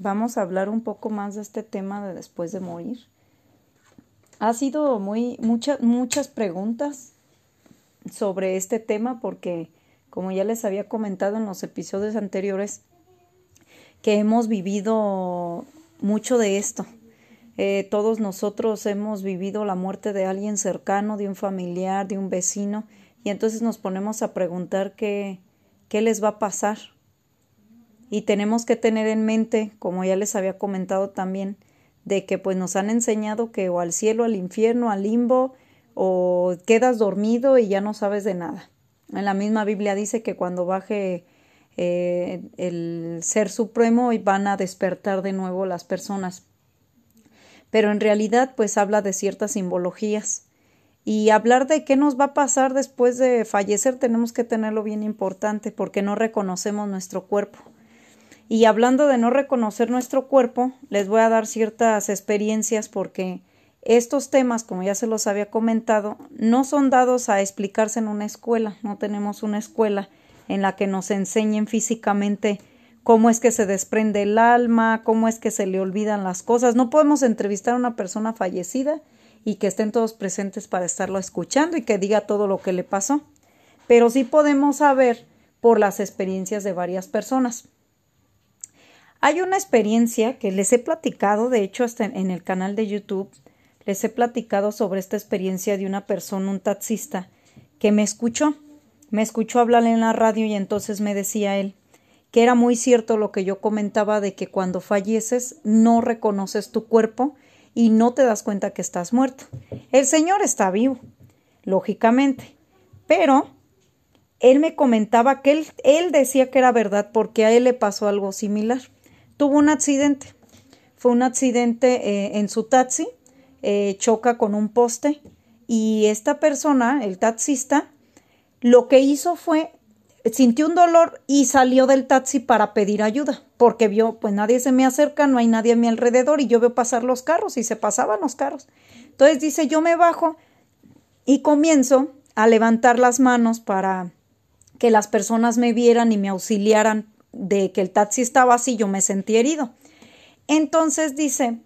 vamos a hablar un poco más de este tema de después de morir. Ha sido muy muchas muchas preguntas sobre este tema porque como ya les había comentado en los episodios anteriores que hemos vivido mucho de esto. Eh, todos nosotros hemos vivido la muerte de alguien cercano, de un familiar, de un vecino, y entonces nos ponemos a preguntar qué, qué les va a pasar. Y tenemos que tener en mente, como ya les había comentado también, de que pues nos han enseñado que o al cielo, al infierno, al limbo, o quedas dormido y ya no sabes de nada. En la misma Biblia dice que cuando baje eh, el ser supremo y van a despertar de nuevo las personas. Pero en realidad pues habla de ciertas simbologías. Y hablar de qué nos va a pasar después de fallecer tenemos que tenerlo bien importante porque no reconocemos nuestro cuerpo. Y hablando de no reconocer nuestro cuerpo, les voy a dar ciertas experiencias porque estos temas, como ya se los había comentado, no son dados a explicarse en una escuela, no tenemos una escuela en la que nos enseñen físicamente cómo es que se desprende el alma, cómo es que se le olvidan las cosas. No podemos entrevistar a una persona fallecida y que estén todos presentes para estarlo escuchando y que diga todo lo que le pasó. Pero sí podemos saber por las experiencias de varias personas. Hay una experiencia que les he platicado, de hecho, hasta en el canal de YouTube, les he platicado sobre esta experiencia de una persona, un taxista, que me escuchó, me escuchó hablar en la radio y entonces me decía él que era muy cierto lo que yo comentaba de que cuando falleces no reconoces tu cuerpo y no te das cuenta que estás muerto. El Señor está vivo, lógicamente, pero él me comentaba que él, él decía que era verdad porque a él le pasó algo similar. Tuvo un accidente, fue un accidente eh, en su taxi, eh, choca con un poste y esta persona, el taxista, lo que hizo fue sintió un dolor y salió del taxi para pedir ayuda, porque vio, pues nadie se me acerca, no hay nadie a mi alrededor y yo veo pasar los carros y se pasaban los carros. Entonces dice, yo me bajo y comienzo a levantar las manos para que las personas me vieran y me auxiliaran de que el taxi estaba así, yo me sentí herido. Entonces dice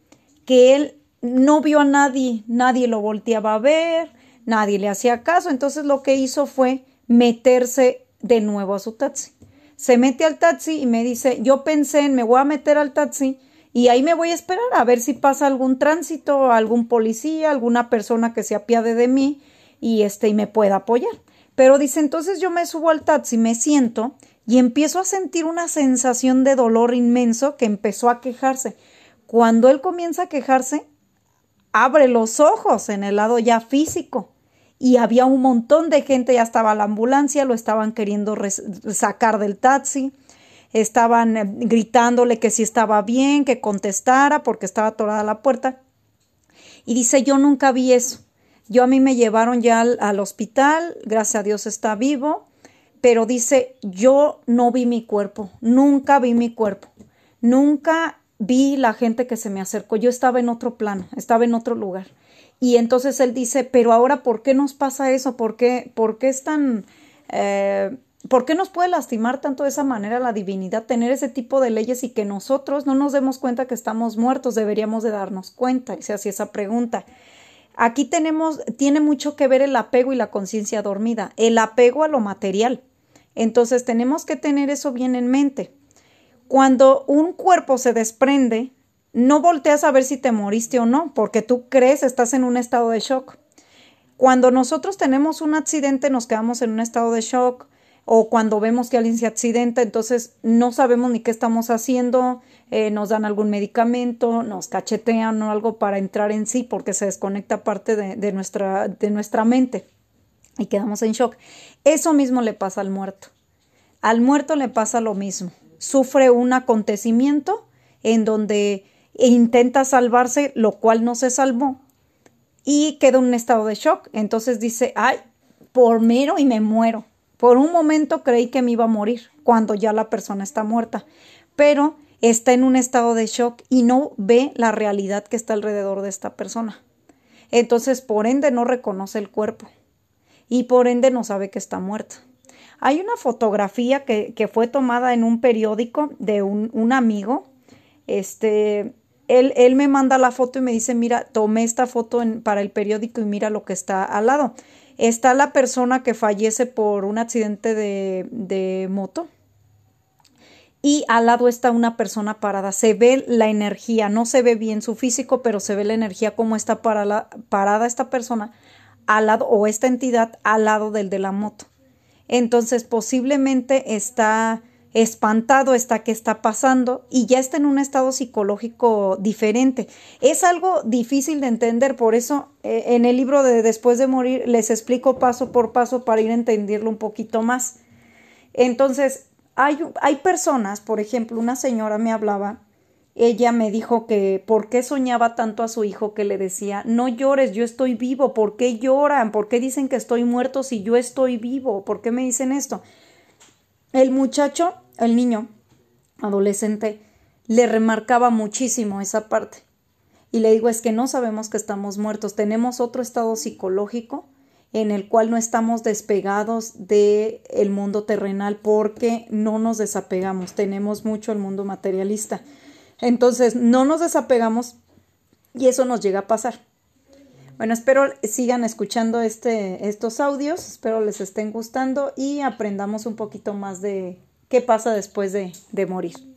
que él no vio a nadie, nadie lo volteaba a ver, nadie le hacía caso, entonces lo que hizo fue meterse de nuevo a su taxi. Se mete al taxi y me dice, yo pensé en me voy a meter al taxi y ahí me voy a esperar a ver si pasa algún tránsito, algún policía, alguna persona que se apiade de mí y este y me pueda apoyar. Pero dice, entonces yo me subo al taxi, me siento y empiezo a sentir una sensación de dolor inmenso que empezó a quejarse. Cuando él comienza a quejarse, abre los ojos en el lado ya físico y había un montón de gente, ya estaba la ambulancia, lo estaban queriendo sacar del taxi, estaban eh, gritándole que si estaba bien, que contestara porque estaba atorada la puerta. Y dice, yo nunca vi eso. Yo a mí me llevaron ya al, al hospital, gracias a Dios está vivo, pero dice, yo no vi mi cuerpo, nunca vi mi cuerpo, nunca vi la gente que se me acercó, yo estaba en otro plano, estaba en otro lugar. Y entonces él dice, pero ahora, ¿por qué nos pasa eso? ¿Por qué, por qué es tan... Eh, ¿Por qué nos puede lastimar tanto de esa manera la divinidad tener ese tipo de leyes y que nosotros no nos demos cuenta que estamos muertos? Deberíamos de darnos cuenta, y se hacía esa pregunta. Aquí tenemos, tiene mucho que ver el apego y la conciencia dormida, el apego a lo material. Entonces tenemos que tener eso bien en mente. Cuando un cuerpo se desprende, no volteas a ver si te moriste o no, porque tú crees, estás en un estado de shock. Cuando nosotros tenemos un accidente, nos quedamos en un estado de shock, o cuando vemos que alguien se accidenta, entonces no sabemos ni qué estamos haciendo, eh, nos dan algún medicamento, nos cachetean o algo para entrar en sí, porque se desconecta parte de, de, nuestra, de nuestra mente y quedamos en shock. Eso mismo le pasa al muerto. Al muerto le pasa lo mismo. Sufre un acontecimiento en donde intenta salvarse, lo cual no se salvó y queda en un estado de shock. Entonces dice, ay, por mero y me muero. Por un momento creí que me iba a morir cuando ya la persona está muerta, pero está en un estado de shock y no ve la realidad que está alrededor de esta persona. Entonces, por ende, no reconoce el cuerpo y por ende no sabe que está muerta. Hay una fotografía que, que fue tomada en un periódico de un, un amigo este, él, él me manda la foto y me dice, mira, tomé esta foto para el periódico y mira lo que está al lado. Está la persona que fallece por un accidente de, de moto y al lado está una persona parada. Se ve la energía, no se ve bien su físico, pero se ve la energía como está para parada esta persona al lado o esta entidad al lado del de la moto. Entonces posiblemente está espantado, está que está pasando y ya está en un estado psicológico diferente. Es algo difícil de entender, por eso eh, en el libro de Después de morir les explico paso por paso para ir a entenderlo un poquito más. Entonces, hay, hay personas, por ejemplo, una señora me hablaba, ella me dijo que por qué soñaba tanto a su hijo que le decía, no llores, yo estoy vivo, ¿por qué lloran? ¿Por qué dicen que estoy muerto si yo estoy vivo? ¿Por qué me dicen esto? El muchacho, el niño, adolescente, le remarcaba muchísimo esa parte. Y le digo, es que no sabemos que estamos muertos, tenemos otro estado psicológico en el cual no estamos despegados del el mundo terrenal porque no nos desapegamos, tenemos mucho el mundo materialista. Entonces, no nos desapegamos y eso nos llega a pasar. Bueno, espero sigan escuchando este, estos audios, espero les estén gustando y aprendamos un poquito más de qué pasa después de, de morir.